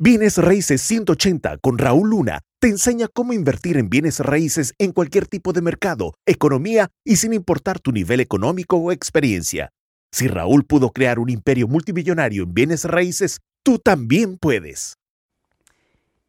Bienes Raíces 180 con Raúl Luna te enseña cómo invertir en bienes raíces en cualquier tipo de mercado, economía y sin importar tu nivel económico o experiencia. Si Raúl pudo crear un imperio multimillonario en bienes raíces, tú también puedes.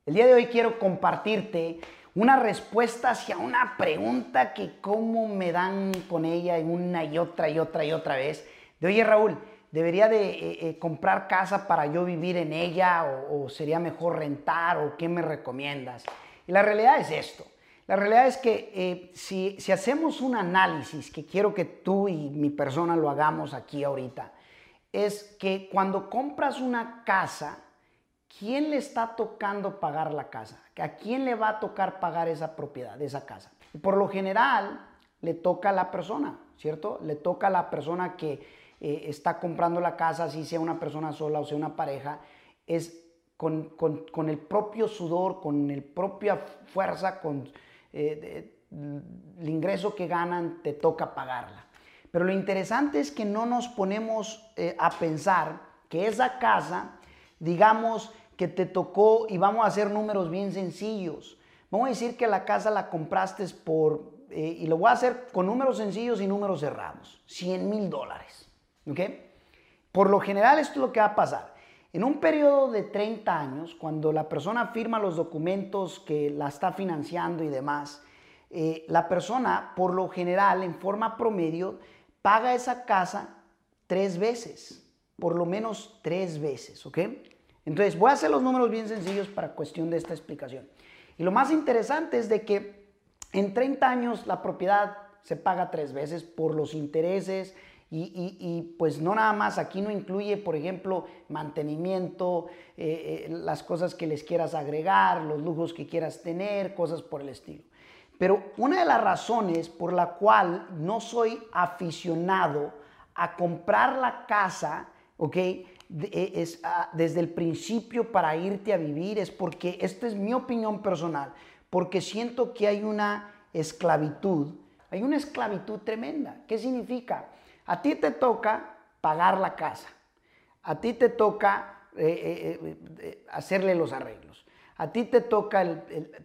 El día de hoy quiero compartirte una respuesta hacia una pregunta que cómo me dan con ella una y otra y otra y otra vez. De oye Raúl, ¿Debería de eh, eh, comprar casa para yo vivir en ella o, sería mejor rentar o qué me recomiendas? Y la realidad es esto. La realidad es que eh, si, si, hacemos un análisis, que quiero que tú y mi persona lo hagamos aquí ahorita, es que cuando compras una casa, ¿quién le está tocando pagar la casa? ¿A quién le va a tocar pagar esa propiedad, esa casa? Y por lo general, le toca a la persona, ¿cierto? Le toca a la persona que eh, está comprando la casa, si sea una persona sola o sea una pareja, es con, el propio sudor, con la propia fuerza, con eh, el ingreso que ganan, te toca pagarla. Pero lo interesante es que no nos ponemos eh, a pensar que esa casa, digamos que te tocó, y vamos a hacer números bien sencillos, vamos a decir que la casa la compraste por, y lo voy a hacer con números sencillos y números cerrados, 100 mil dólares. Por lo general esto es lo que va a pasar. En un periodo de 30 años, cuando la persona firma los documentos que la está financiando y demás, eh, la persona, por lo general, en forma promedio, paga esa casa tres veces, por lo menos tres veces, ¿ok? Entonces, voy a hacer los números bien sencillos para cuestión de esta explicación. Y lo más interesante es de que en 30 años la propiedad se paga tres veces por los intereses, y, pues no nada más, aquí no incluye, por ejemplo, mantenimiento, eh, eh, las cosas que les quieras agregar, los lujos que quieras tener, cosas por el estilo. Pero una de las razones por la cual no soy aficionado a comprar la casa, ¿ok? Eh, es, ah, desde el principio para irte a vivir es porque, esta es mi opinión personal, porque siento que hay una esclavitud, hay una esclavitud tremenda. ¿Qué significa? A ti te toca pagar la casa. A ti te toca eh, eh, eh, hacerle los arreglos. A ti te toca,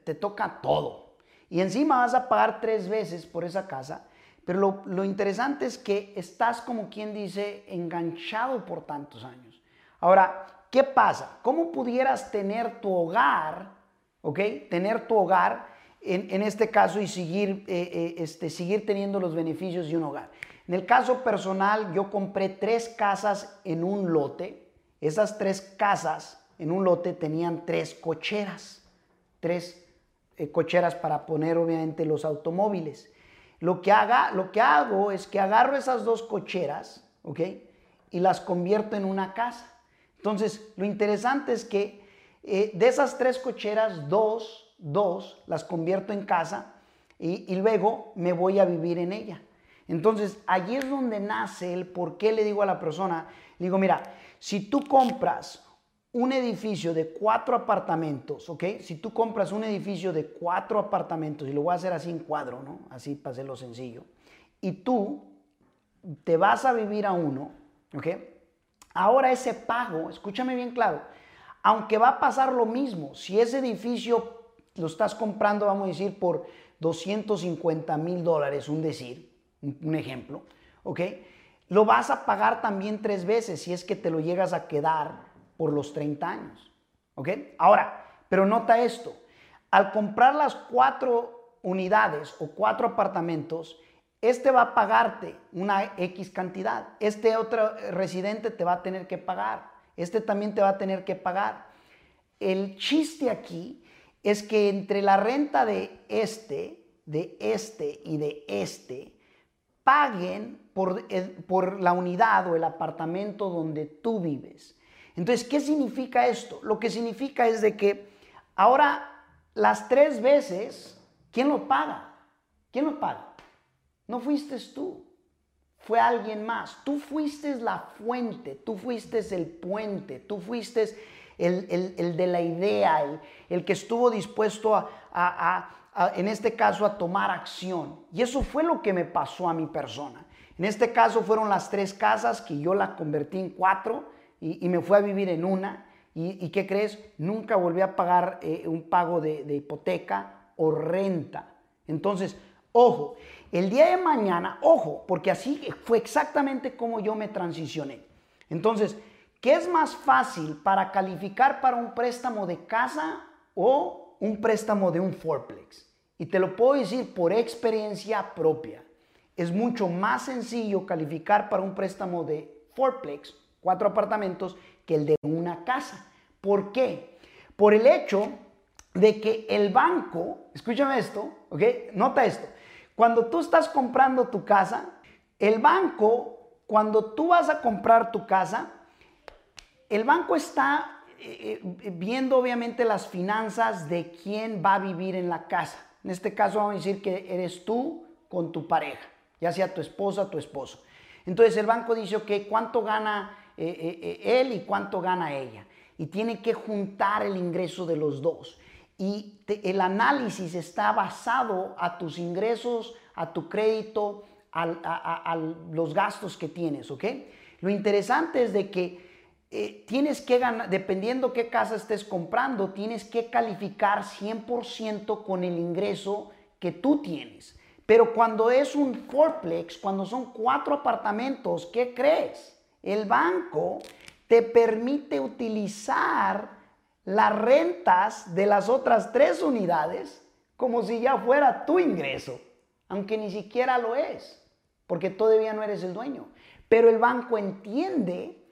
te toca todo. Y encima vas a pagar tres veces por esa casa. Pero lo, interesante es que estás, como quien dice, enganchado por tantos años. Ahora, ¿qué pasa? ¿Cómo pudieras tener tu hogar, ok? Tener tu hogar en, en este caso y seguir, este, seguir teniendo los beneficios de un hogar. En el caso personal, yo compré tres casas en un lote. Esas tres casas en un lote tenían tres cocheras, tres eh, cocheras para poner obviamente los automóviles. Lo que, haga, lo que hago es que agarro esas dos cocheras, ¿ok? Y las convierto en una casa. Entonces, lo interesante es que eh, de esas tres cocheras, dos, dos las convierto en casa y, y luego me voy a vivir en ella. Entonces, allí es donde nace el por qué le digo a la persona, le digo, mira, si tú compras un edificio de cuatro apartamentos, ¿ok? Si tú compras un edificio de cuatro apartamentos, y lo voy a hacer así en cuadro, ¿no? Así para hacerlo sencillo, y tú te vas a vivir a uno, ¿ok? Ahora ese pago, escúchame bien claro, aunque va a pasar lo mismo, si ese edificio lo estás comprando, vamos a decir, por 250 mil dólares, un decir, un ejemplo, ¿ok? Lo vas a pagar también tres veces si es que te lo llegas a quedar por los 30 años, ¿ok? Ahora, pero nota esto, al comprar las cuatro unidades o cuatro apartamentos, este va a pagarte una X cantidad, este otro residente te va a tener que pagar, este también te va a tener que pagar. El chiste aquí es que entre la renta de este, de este y de este, paguen por, por la unidad o el apartamento donde tú vives. Entonces, ¿qué significa esto? Lo que significa es de que ahora las tres veces, ¿quién lo paga? ¿Quién lo paga? No fuiste tú, fue alguien más. Tú fuiste la fuente, tú fuiste el puente, tú fuiste el, de la idea, el, que estuvo dispuesto a en este caso, a tomar acción. Y eso fue lo que me pasó a mi persona. En este caso fueron las tres casas que yo la convertí en cuatro y, me fui a vivir en una. ¿Y, qué crees? Nunca volví a pagar eh, un pago de, de hipoteca o renta. Entonces, ojo, el día de mañana, ojo, porque así fue exactamente como yo me transicioné. Entonces, ¿qué es más fácil para calificar para un préstamo de casa o un préstamo de un fourplex? Y te lo puedo decir por experiencia propia. Es mucho más sencillo calificar para un préstamo de fourplex, cuatro apartamentos, que el de una casa. ¿Por qué? Por el hecho de que el banco, escúchame esto, ¿ok? Nota esto. Cuando tú estás comprando tu casa, el banco, cuando tú vas a comprar tu casa, el banco está viendo obviamente las finanzas de quién va a vivir en la casa. En este caso vamos a decir que eres tú con tu pareja, ya sea tu esposa, tu esposo. Entonces el banco dice, ok, ¿cuánto gana eh, él y cuánto gana ella? Y tiene que juntar el ingreso de los dos. Y el análisis está basado a tus ingresos, a tu crédito, a, los gastos que tienes, ¿ok? Lo interesante es de que eh, tienes que ganar, dependiendo qué casa estés comprando, tienes que calificar 100% con el ingreso que tú tienes. Pero cuando es un fourplex, cuando son cuatro apartamentos, ¿qué crees? El banco te permite utilizar las rentas de las otras tres unidades como si ya fuera tu ingreso, aunque ni siquiera lo es, porque todavía no eres el dueño. Pero el banco entiende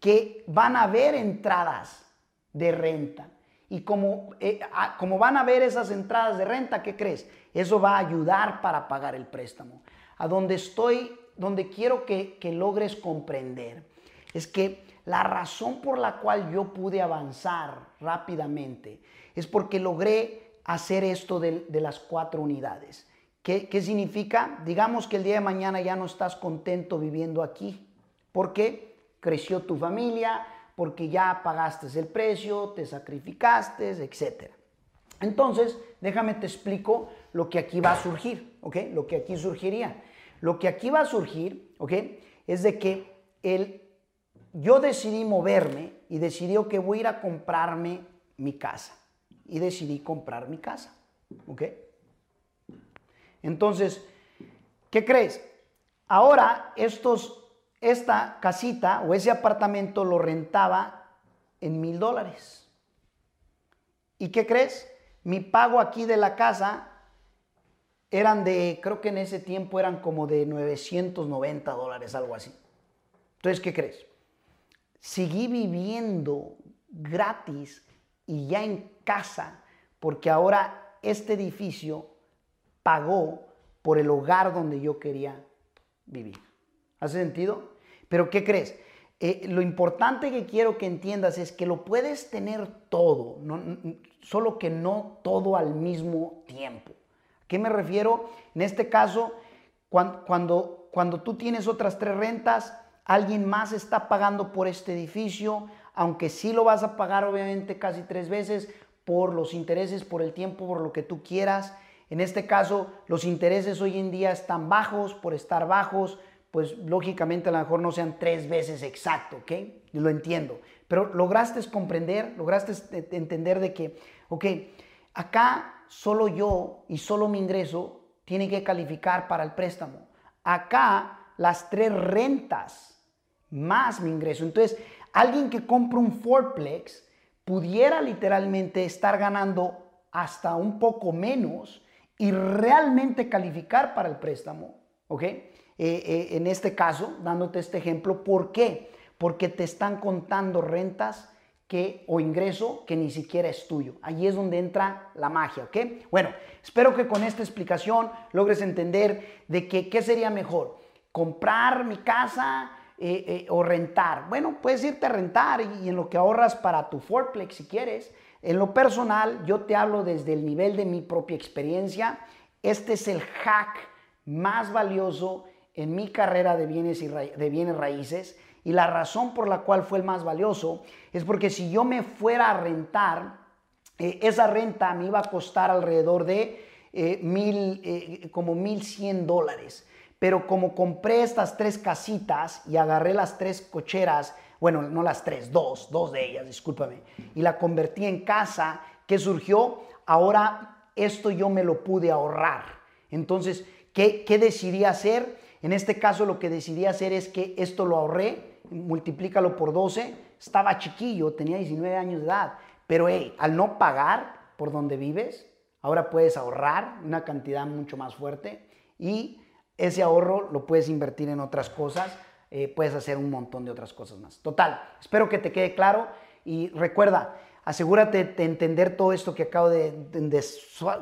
que van a haber entradas de renta. Y como, eh, como van a haber esas entradas de renta, ¿qué crees? Eso va a ayudar para pagar el préstamo. A donde estoy, donde quiero que, que logres comprender, es que la razón por la cual yo pude avanzar rápidamente es porque logré hacer esto de, las cuatro unidades. ¿Qué, ¿Qué, significa? Digamos que el día de mañana ya no estás contento viviendo aquí. ¿Por qué? Creció tu familia, porque ya pagaste el precio, te sacrificaste, etc. Entonces, déjame te explico lo que aquí va a surgir, ¿ok? Lo que aquí surgiría. Lo que aquí va a surgir, ¿ok? Es de que el, yo decidí moverme y decidí que voy a ir a comprarme mi casa. Y decidí comprar mi casa, ¿ok? Entonces, ¿qué crees? Ahora estos esta casita o ese apartamento lo rentaba en mil dólares. ¿Y qué crees? Mi pago aquí de la casa eran de, creo que en ese tiempo eran como de 990 dólares, algo así. Entonces, ¿qué crees? Seguí viviendo gratis y ya en casa, porque ahora este edificio pagó por el hogar donde yo quería vivir. ¿Hace sentido? Pero ¿qué crees? Eh, lo importante que quiero que entiendas es que lo puedes tener todo, solo que no todo al mismo tiempo. ¿A qué me refiero? En este caso, cuando, cuando, cuando tú tienes otras tres rentas, alguien más está pagando por este edificio, aunque sí lo vas a pagar obviamente casi tres veces por los intereses, por el tiempo, por lo que tú quieras. En este caso, los intereses hoy en día están bajos por estar bajos, pues lógicamente a lo mejor no sean tres veces exacto, ¿ok? Lo entiendo. Pero lograste comprender, lograste entender de que, ok, acá solo yo y solo mi ingreso tiene que calificar para el préstamo. Acá las tres rentas más mi ingreso. Entonces, alguien que compra un fourplex pudiera literalmente estar ganando hasta un poco menos y realmente calificar para el préstamo, ¿ok? Eh, eh, en este caso, dándote este ejemplo. ¿Por qué? Porque te están contando rentas que, o ingreso que ni siquiera es tuyo. Allí es donde entra la magia, ¿ok? Bueno, espero que con esta explicación logres entender de que qué sería mejor, comprar mi casa eh, o rentar. Bueno, puedes irte a rentar y, y en lo que ahorras para tu fourplex si quieres. En lo personal, yo te hablo desde el nivel de mi propia experiencia. Este es el hack más valioso en mi carrera de bienes, y de bienes raíces y la razón por la cual fue el más valioso es porque si yo me fuera a rentar, eh, esa renta me iba a costar alrededor de eh, mil, eh, como mil cien dólares. Pero como compré estas tres casitas y agarré las tres cocheras, bueno, no las tres, dos, dos de ellas, discúlpame, y la convertí en casa, ¿qué surgió? Ahora esto yo me lo pude ahorrar. Entonces, ¿qué, qué decidí hacer? En este caso lo que decidí hacer es que esto lo ahorré, multiplícalo por 12, estaba chiquillo, tenía 19 años de edad, pero hey, al no pagar por donde vives, ahora puedes ahorrar una cantidad mucho más fuerte y ese ahorro lo puedes invertir en otras cosas, eh, puedes hacer un montón de otras cosas más. Total, espero que te quede claro y recuerda, asegúrate de entender todo esto que acabo de, de,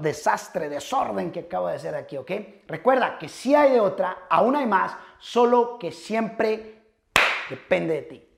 desastre, desorden que acabo de hacer aquí, ¿ok? Recuerda que si hay de otra, aún hay más, solo que siempre depende de ti.